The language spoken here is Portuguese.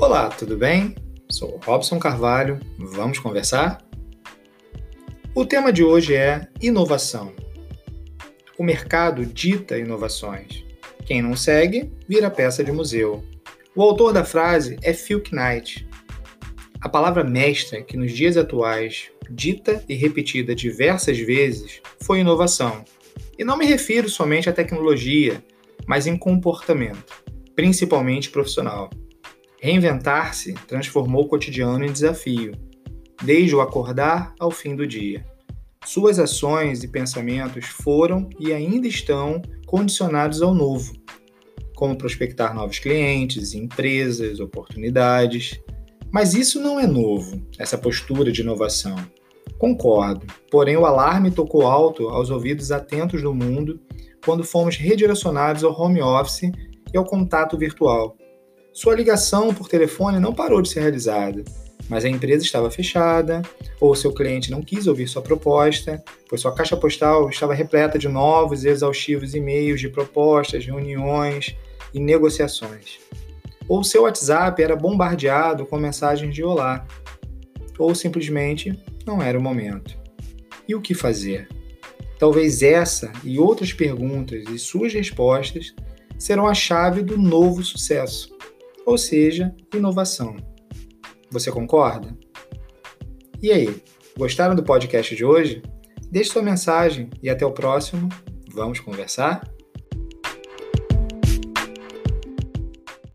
Olá, tudo bem? Sou Robson Carvalho, vamos conversar? O tema de hoje é inovação. O mercado dita inovações. Quem não segue, vira peça de museu. O autor da frase é Phil Knight. A palavra mestra que nos dias atuais, dita e repetida diversas vezes, foi inovação. E não me refiro somente à tecnologia, mas em comportamento, principalmente profissional. Reinventar-se transformou o cotidiano em desafio, desde o acordar ao fim do dia. Suas ações e pensamentos foram e ainda estão condicionados ao novo, como prospectar novos clientes, empresas, oportunidades. Mas isso não é novo, essa postura de inovação. Concordo, porém o alarme tocou alto aos ouvidos atentos do mundo quando fomos redirecionados ao home office e ao contato virtual. Sua ligação por telefone não parou de ser realizada, mas a empresa estava fechada, ou seu cliente não quis ouvir sua proposta, pois sua caixa postal estava repleta de novos e exaustivos e-mails de propostas, reuniões e negociações. Ou seu WhatsApp era bombardeado com mensagens de olá, ou simplesmente não era o momento. E o que fazer? Talvez essa e outras perguntas e suas respostas serão a chave do novo sucesso ou seja, inovação. Você concorda? E aí, gostaram do podcast de hoje? Deixe sua mensagem e até o próximo. Vamos conversar?